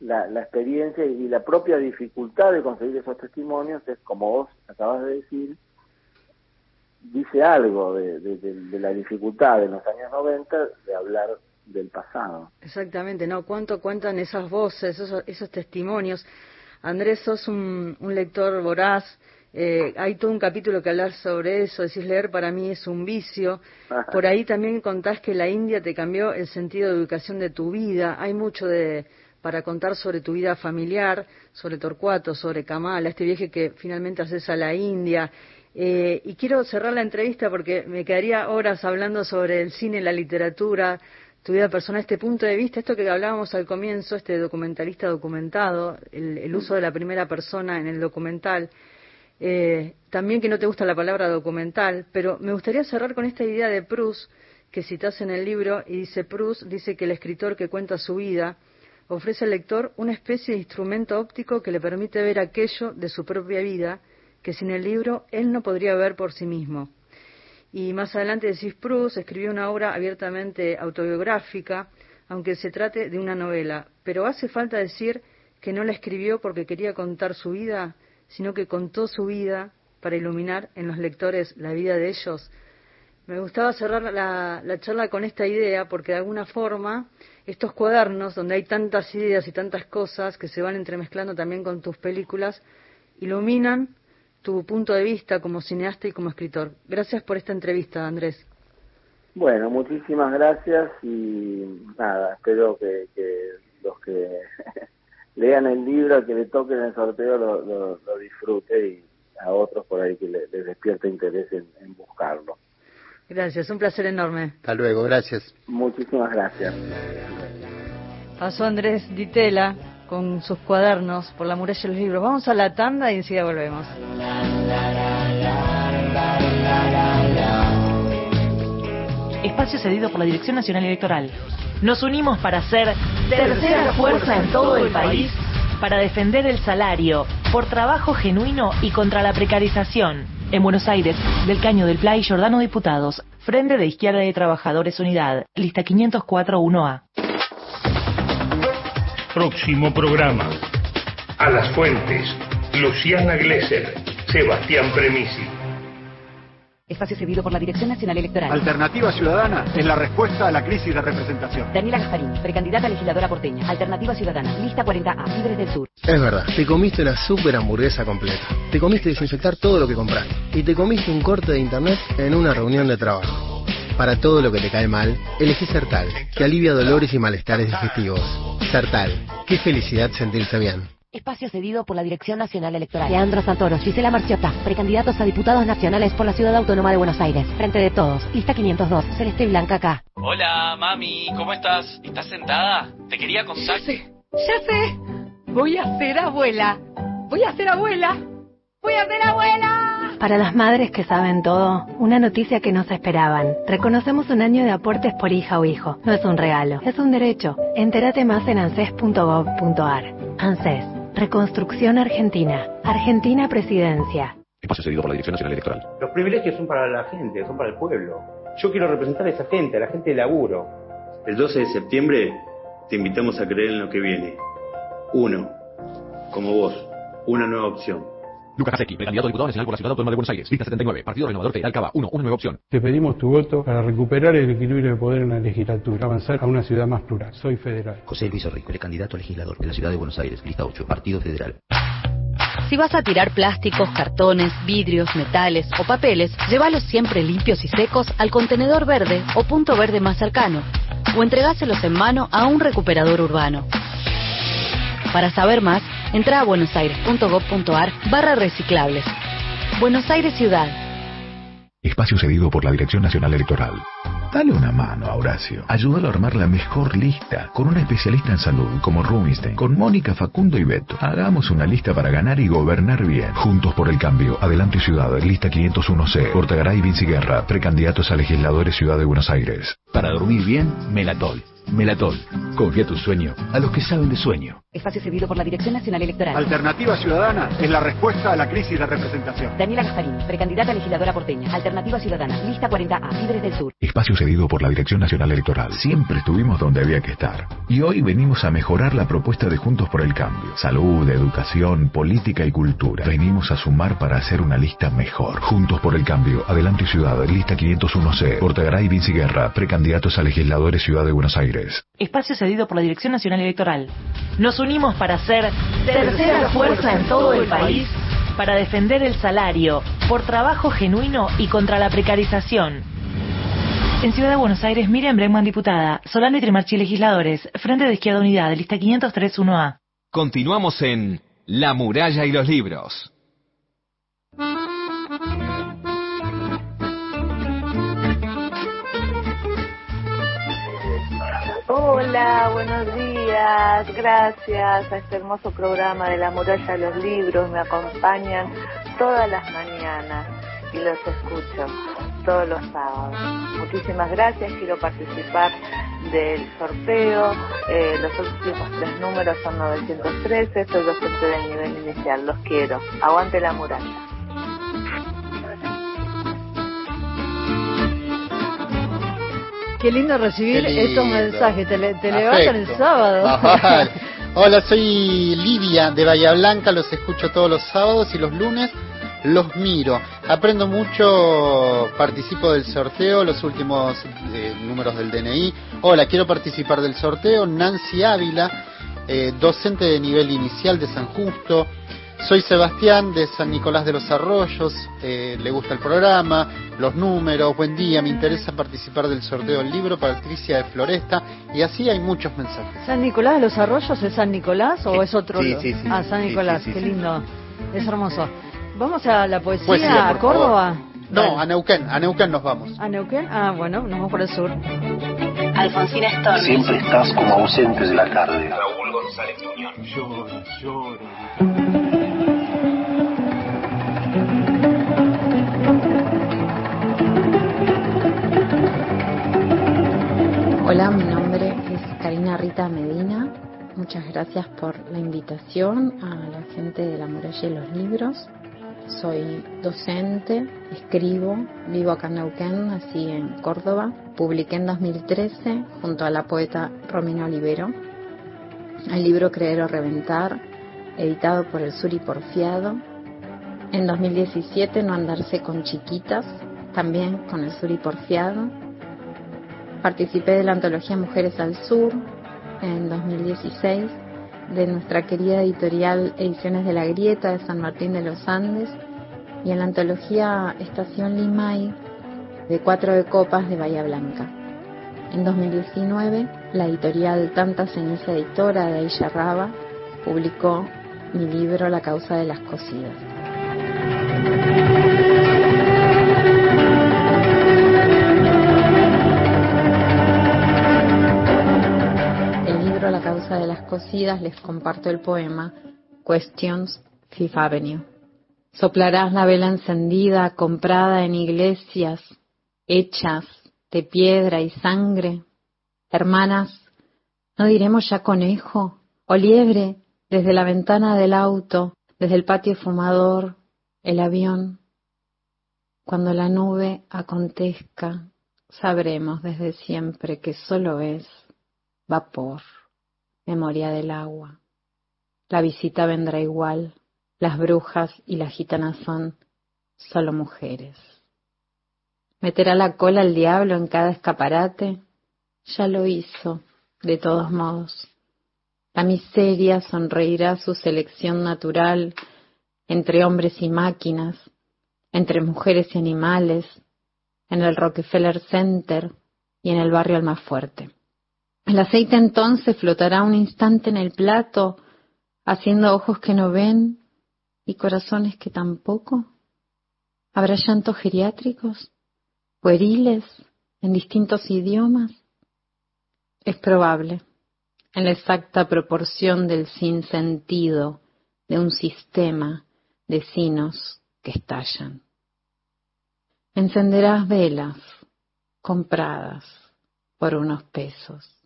la, la experiencia y la propia dificultad de conseguir esos testimonios, es como vos acabas de decir, dice algo de, de- de- de la dificultad en los años 90 de hablar del pasado. Exactamente, ¿no? ¿Cuánto cuentan esas voces, esos, esos testimonios? Andrés, sos un, un lector voraz. eh, hay todo un capítulo que hablar sobre eso. Decís leer para mí es un vicio. Por ahí también contás que la India te cambió el sentido de educación de tu vida. Hay mucho de para contar sobre tu vida familiar, sobre Torcuato, sobre Kamala, este viaje que finalmente haces a la India. Eh, y quiero cerrar la entrevista porque me quedaría horas hablando sobre el cine, la literatura, tu vida personal, este punto de vista, esto que hablábamos al comienzo, este documentalista documentado, el, el uso de la primera persona en el documental. Eh, también que no te gusta la palabra documental, pero me gustaría cerrar con esta idea de Proust que citas en el libro y dice Proust dice que el escritor que cuenta su vida ofrece al lector una especie de instrumento óptico que le permite ver aquello de su propia vida que sin el libro él no podría ver por sí mismo. Y más adelante decís Proust escribió una obra abiertamente autobiográfica, aunque se trate de una novela, pero hace falta decir que no la escribió porque quería contar su vida, sino que contó su vida para iluminar en los lectores la vida de ellos. Me gustaba cerrar la, la charla con esta idea porque de alguna forma estos cuadernos donde hay tantas ideas y tantas cosas que se van entremezclando también con tus películas iluminan tu punto de vista como cineasta y como escritor. Gracias por esta entrevista, Andrés. Bueno, muchísimas gracias y nada, espero que, que los que lean el libro, que le toquen el sorteo, lo, lo, lo disfrute y a otros por ahí que le- les despierte interés en, en buscarlo. Gracias, un placer enorme. Hasta luego, gracias. Muchísimas gracias. Pasó Andrés Ditela con sus cuadernos por la muralla de los libros. Vamos a la tanda y enseguida volvemos. Espacio cedido por la Dirección Nacional Electoral. Nos unimos para ser tercera fuerza en todo el país para defender el salario por trabajo genuino y contra la precarización. En Buenos Aires, del Caño del Play, Jordano Diputados, Frente de Izquierda de Trabajadores Unidad, lista 504-1A. Próximo programa. A las fuentes. Luciana Glesser. Sebastián Premisi. Espacio cedido por la Dirección Nacional Electoral. Alternativa Ciudadana es la respuesta a la crisis de representación. Daniela Gasparini, precandidata a legisladora porteña. Alternativa Ciudadana, lista 40A, Libres del Sur. Es verdad, te comiste la super hamburguesa completa. Te comiste desinfectar todo lo que compraste. Y te comiste un corte de internet en una reunión de trabajo. Para todo lo que te cae mal, elegí Sertal, que alivia dolores y malestares digestivos. Sertal, qué felicidad sentirse bien. Espacio cedido por la Dirección Nacional Electoral. Leandro Santoro, Gisela Marciota, precandidatos a diputados nacionales por la Ciudad Autónoma de Buenos Aires. Frente de todos, lista 502, Celeste Blanca acá. Hola, mami, ¿cómo estás? ¿Estás sentada? Te quería contar. Ya sé, ya sé. Voy a ser abuela. Voy a ser abuela. Voy a ser abuela. Para las madres que saben todo, una noticia que no se esperaban. Reconocemos un año de aportes por hija o hijo. No es un regalo, es un derecho. Entérate más en anses.gov.ar. ANSES. Reconstrucción Argentina. Argentina Presidencia. Espacio cedido por la Dirección Nacional Electoral. Los privilegios son para la gente, son para el pueblo. Yo quiero representar a esa gente, a la gente de laburo. El 12 de septiembre te invitamos a creer en lo que viene. Uno, como vos, una nueva opción. Lucas Casecki, precandidato a diputado nacional por la Ciudad Autónoma de Buenos Aires. Lista 79. Partido Renovador Federal Cava 1. Una nueva opción. Te pedimos tu voto para recuperar el equilibrio de poder en la legislatura, avanzar a una ciudad más plural. Soy federal. José Luis Orrico, precandidato a legislador de la Ciudad de Buenos Aires. Lista 8. Partido Federal. Si vas a tirar plásticos, cartones, vidrios, metales o papeles, llévalos siempre limpios y secos al contenedor verde o punto verde más cercano, o entregáselos en mano a un recuperador urbano. Para saber más, entra a buenosaires.gov.ar barra reciclables. Buenos Aires Ciudad. Espacio cedido por la Dirección Nacional Electoral. Dale una mano a Horacio. Ayúdalo a armar la mejor lista. Con una especialista en salud como Rubinstein. Con Mónica, Facundo y Beto. Hagamos una lista para ganar y gobernar bien. Juntos por el cambio. Adelante Ciudad. Lista 501C. Portagaray Vinci Guerra. Precandidatos a legisladores Ciudad de Buenos Aires. Para dormir bien, Melatol. Melatol. Confía tu sueño a los que saben de sueño. Espacio cedido por la Dirección Nacional Electoral. Alternativa Ciudadana es la respuesta a la crisis de representación. Daniela Gasparini, precandidata a legisladora porteña. Alternativa Ciudadana, lista 40A, Libres del Sur. Espacio cedido por la Dirección Nacional Electoral. Siempre estuvimos donde había que estar. Y hoy venimos a mejorar la propuesta de Juntos por el Cambio. Salud, educación, política y cultura. Venimos a sumar para hacer una lista mejor. Juntos por el Cambio. Adelante Ciudad. Lista 501C. Portagaray Vinci Guerra. Precandidatos a legisladores Ciudad de Buenos Aires. Espacio cedido por la Dirección Nacional Electoral. Nos unimos para ser tercera fuerza en todo el país para defender el salario, por trabajo genuino y contra la precarización. En Ciudad de Buenos Aires, Miriam Bregman, diputada. Solano y Trimarchi, legisladores. Frente de Izquierda Unidad, lista 503-1A. Continuamos en La muralla y los libros. Hola, buenos días. Gracias a este hermoso programa de La Muralla de los Libros. Me acompañan todas las mañanas y los escucho todos los sábados. Muchísimas gracias. Quiero participar del sorteo. Eh, los últimos tres números son 913. Soy docente del nivel inicial. Los quiero. Aguante la muralla. Qué lindo recibir Qué lindo. estos mensajes. Te, te levantan el sábado. Ajá. Hola, soy Livia de Bahía Blanca, los escucho todos los sábados y los lunes los miro. Aprendo mucho, participo del sorteo, los últimos eh, números del DNI. Hola, quiero participar del sorteo. Nancy Ávila, eh, docente de nivel inicial de San Justo. Soy Sebastián de San Nicolás de los Arroyos, eh, le gusta el programa, los números, buen día, me interesa participar del sorteo del libro Patricia de Floresta y así hay muchos mensajes. ¿San Nicolás de los Arroyos es San Nicolás o es otro? Sí, sí, sí. Ah, San Nicolás, qué lindo. Es hermoso. Vamos a la poesía, Poesía, a Córdoba. No, a Neuquén, a Neuquén nos vamos. ¿A Neuquén? Ah, bueno, nos vamos por el sur. Alfonsina Storni. Siempre estás como ausente de la tarde. Raúl González Tuñón. Hola, mi nombre es Karina Rita Medina. Muchas gracias por la invitación a la gente de la muralla y los libros. Soy docente, escribo, vivo acá en Neuquén, nací en Córdoba. Publiqué en 2013 junto a la poeta Romina Olivero el libro Creer o Reventar, editado por el Suri Porfiado. En 2017 No Andarse con Chiquitas, también con el Suri Porfiado. Participé de la antología Mujeres al Sur en 2016 de nuestra querida editorial Ediciones de la Grieta de San Martín de los Andes y en la antología Estación Limay de Cuatro de Copas de Bahía Blanca. En 2019, la editorial Tanta Ceniza Editora de Aisha Raba publicó mi libro La causa de las cocidas. Cocidas les comparto el poema Questions Fifth Avenue. Soplarás la vela encendida comprada en iglesias hechas de piedra y sangre. Hermanas, ¿no diremos ya conejo o liebre desde la ventana del auto, desde el patio fumador, el avión? Cuando la nube acontezca, sabremos desde siempre que solo es vapor, memoria del agua. La visita vendrá igual, las brujas y las gitanas son solo mujeres. ¿Meterá la cola al diablo en cada escaparate? Ya lo hizo, de todos modos. La miseria sonreirá su selección natural entre hombres y máquinas, entre mujeres y animales, en el Rockefeller Center y en el barrio Almafuerte. El aceite entonces flotará un instante en el plato, haciendo ojos que no ven y corazones que tampoco. ¿Habrá llantos geriátricos? pueriles en distintos idiomas? Es probable, en la exacta proporción del sinsentido de un sistema de sinos que estallan. Encenderás velas compradas por unos pesos.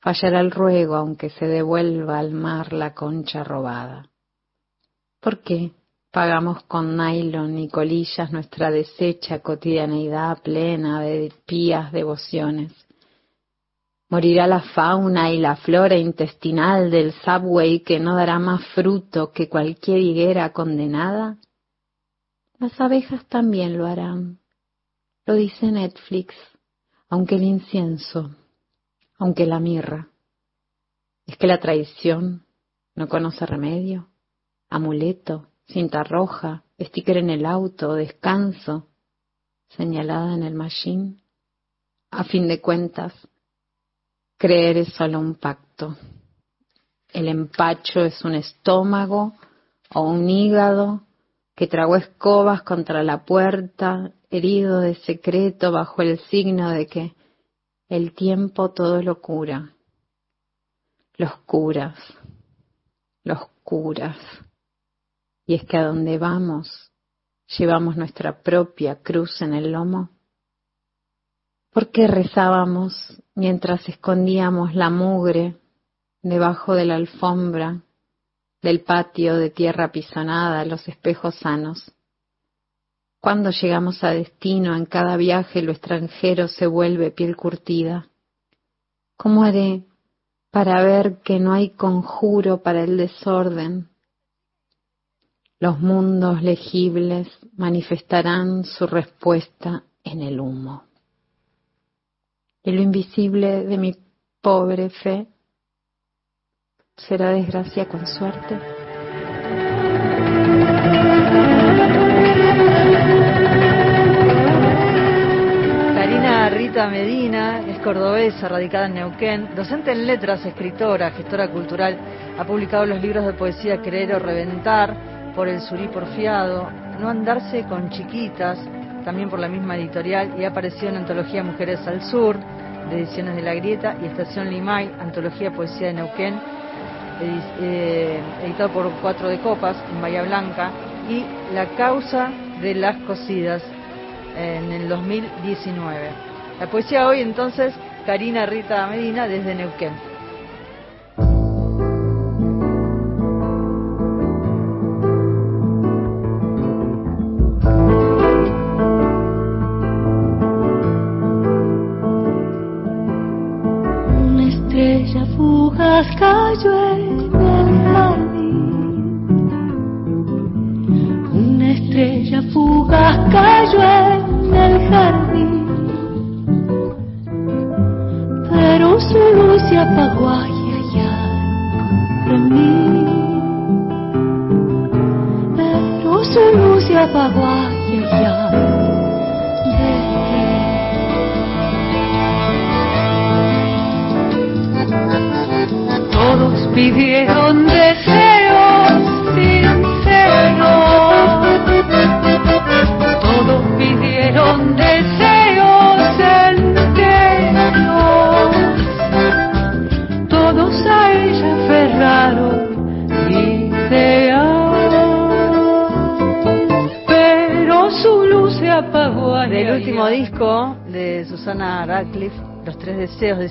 Fallará el ruego aunque se devuelva al mar la concha robada. ¿Por qué? Pagamos con nylon y colillas nuestra deshecha cotidianeidad plena de pías devociones. Morirá la fauna y la flora intestinal del subway que no dará más fruto que cualquier higuera condenada. Las abejas también lo harán. Lo dice Netflix, aunque el incienso, aunque la mirra. Es que la traición no conoce remedio, amuleto, cinta roja, sticker en el auto, descanso, señalada en el machine. A fin de cuentas, creer es solo un pacto. El empacho es un estómago o un hígado que tragó escobas contra la puerta, herido de secreto bajo el signo de que el tiempo todo lo cura. Los curas, los curas y es que a donde vamos llevamos nuestra propia cruz en el lomo. ¿Por qué rezábamos mientras escondíamos la mugre debajo de la alfombra del patio de tierra pisonada, los espejos sanos? Cuando llegamos a destino, en cada viaje lo extranjero se vuelve piel curtida. ¿Cómo haré para ver que no hay conjuro para el desorden, los mundos legibles manifestarán su respuesta en el humo. Y lo invisible de mi pobre fe será desgracia con suerte. Medina es cordobesa, radicada en Neuquén, docente en letras, escritora, gestora cultural, ha publicado los libros de poesía Creer o Reventar, por el Surí Porfiado, No andarse con chiquitas, también por la misma editorial, y ha aparecido en Antología Mujeres al Sur, de Ediciones de la Grieta, y Estación Limay, Antología Poesía de Neuquén, eh, editado por Cuatro de Copas, en Bahía Blanca, y La Causa de las Cocidas, en el 2019. La poesía hoy entonces, Karina Rita Medina, desde Neuquén.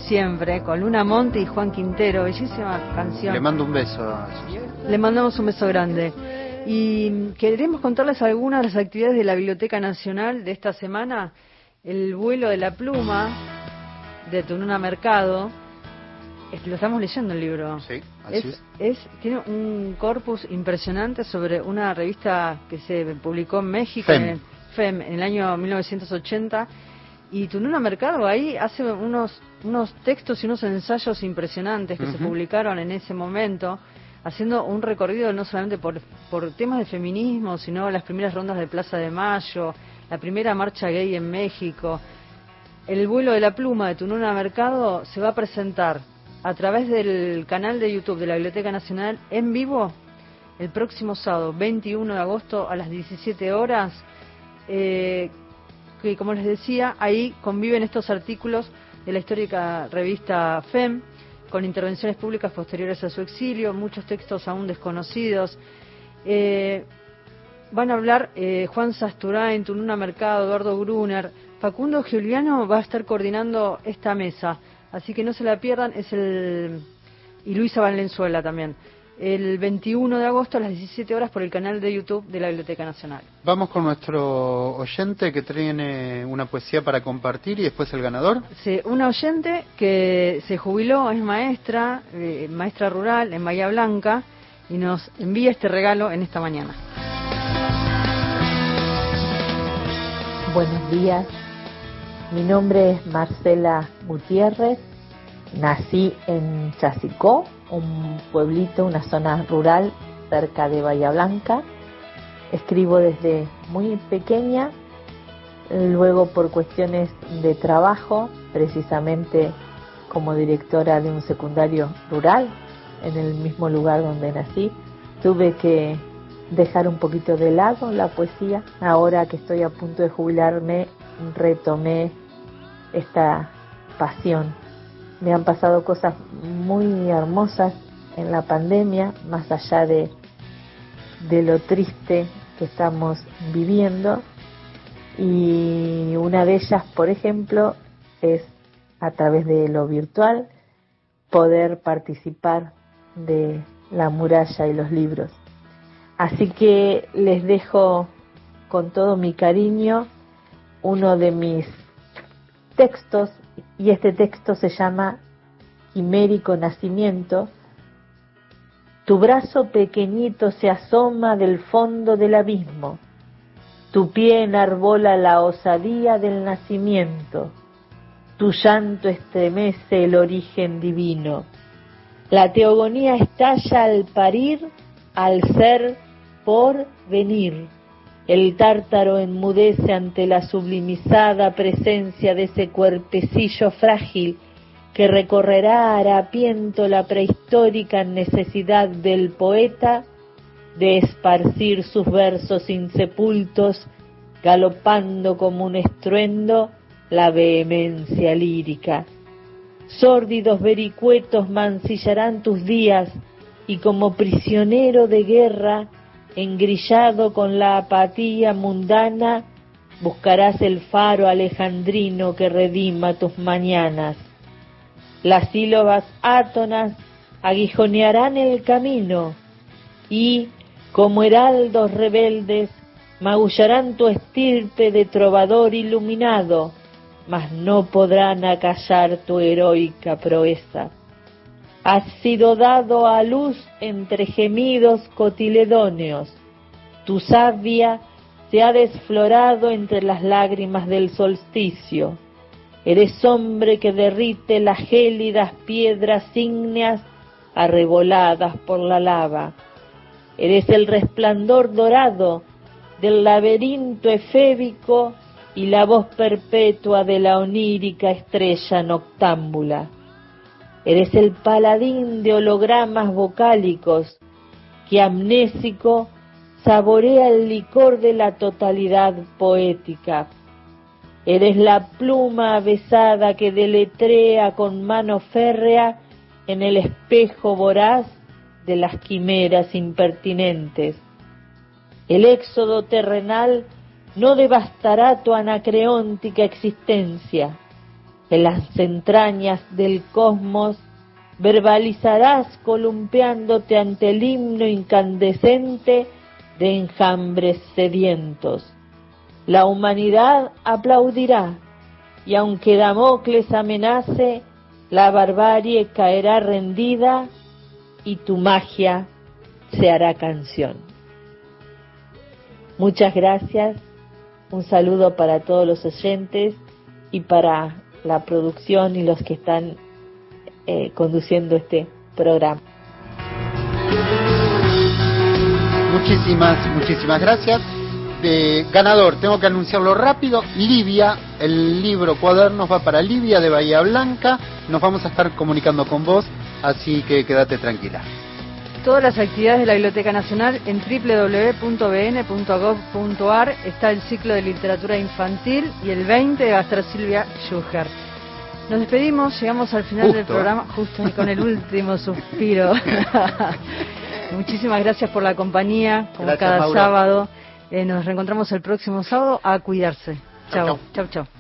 Siempre, con Luna Monte y Juan Quintero, bellísima canción. Le mando un beso Le mandamos un beso grande. Y queremos contarles algunas de las actividades de la Biblioteca Nacional de esta semana. El vuelo de la pluma de Tununa Mercado. Lo estamos leyendo el libro. Sí, así es, es- tiene un corpus impresionante sobre una revista que se publicó en México, FEM. En, el, FEM, en el año 1980. Y Tununa Mercado ahí hace unos, unos textos y unos ensayos impresionantes que se publicaron en ese momento, haciendo un recorrido no solamente por, por temas de feminismo, sino las primeras rondas de Plaza de Mayo, la primera marcha gay en México. El vuelo de la pluma de Tununa Mercado se va a presentar a través del canal de YouTube de la Biblioteca Nacional en vivo el próximo sábado 21 de agosto a las 17 horas. Eh, que como les decía, ahí conviven estos artículos de la histórica revista FEM con intervenciones públicas posteriores a su exilio, muchos textos aún desconocidos. Eh, van a hablar eh, Juan Sasturain, Tununa Mercado, Eduardo Gruner, Facundo Giuliano va a estar coordinando esta mesa, así que no se la pierdan, es el y Luisa Valenzuela también. El 21 de agosto a las 17 horas por el canal de YouTube de la Biblioteca Nacional. Vamos con nuestro oyente que tiene una poesía para compartir y después el ganador. Sí, una oyente que se jubiló, es maestra, eh, maestra rural en Bahía Blanca y nos envía este regalo en esta mañana. Buenos días, mi nombre es Marcela Gutiérrez, nací en Chasicó, un pueblito, una zona rural cerca de Bahía Blanca. Escribo desde muy pequeña, luego por cuestiones de trabajo, precisamente como directora de un secundario rural, en el mismo lugar donde nací, tuve que dejar un poquito de lado la poesía. Ahora que estoy a punto de jubilarme, retomé esta pasión. Me han pasado cosas muy hermosas en la pandemia, más allá de, de lo triste que estamos viviendo. Y una de ellas, por ejemplo, es a través de lo virtual poder participar de la muralla y los libros. Así que les dejo con todo mi cariño uno de mis textos y este texto se llama Quimérico Nacimiento. Tu brazo pequeñito se asoma del fondo del abismo, tu pie enarbola la osadía del nacimiento, tu llanto estremece el origen divino. La teogonía estalla al parir, al ser por venir. El tártaro enmudece ante la sublimizada presencia de ese cuerpecillo frágil que recorrerá harapiento la prehistórica necesidad del poeta de esparcir sus versos insepultos, galopando como un estruendo la vehemencia lírica. Sórdidos vericuetos mancillarán tus días y como prisionero de guerra, engrillado con la apatía mundana, buscarás el faro alejandrino que redima tus mañanas. Las sílabas átonas aguijonearán el camino y, como heraldos rebeldes, magullarán tu estirpe de trovador iluminado, mas no podrán acallar tu heroica proeza. Has sido dado a luz entre gemidos cotiledóneos. Tu savia se ha desflorado entre las lágrimas del solsticio. Eres hombre que derrite las gélidas piedras ígneas arreboladas por la lava. Eres el resplandor dorado del laberinto efébico y la voz perpetua de la onírica estrella noctámbula. Eres el paladín de hologramas vocálicos que amnésico saborea el licor de la totalidad poética. Eres la pluma avesada que deletrea con mano férrea en el espejo voraz de las quimeras impertinentes. El éxodo terrenal no devastará tu anacreóntica existencia. En las entrañas del cosmos verbalizarás columpiándote ante el himno incandescente de enjambres sedientos. La humanidad aplaudirá y aunque Damocles amenace, la barbarie caerá rendida y tu magia se hará canción. Muchas gracias, un saludo para todos los oyentes y para la producción y los que están eh, conduciendo este programa. Muchísimas, muchísimas gracias. Ganador, tengo que anunciarlo rápido. Livia, el libro Cuadernos va para Livia de Bahía Blanca. Nos vamos a estar comunicando con vos, así que quédate tranquila. Todas las actividades de la Biblioteca Nacional en www.bn.gov.ar está el ciclo de literatura infantil y el 20 va a estar Silvia Schuher. Nos despedimos, llegamos al final del programa, justo y con el último suspiro. Muchísimas gracias por la compañía, como Gracias, cada sábado. Eh, nos reencontramos el próximo sábado a cuidarse. Chao, chao, chao.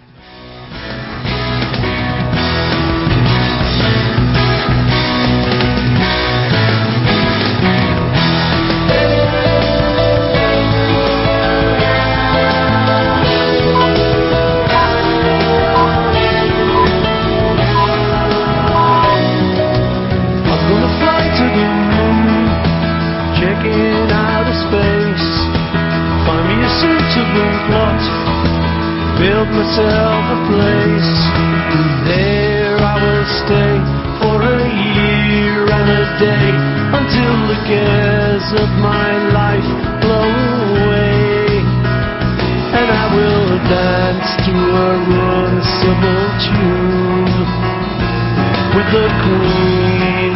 The queen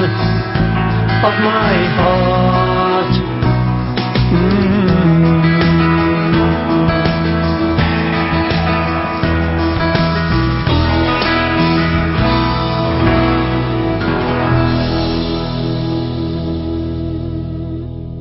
of my heart.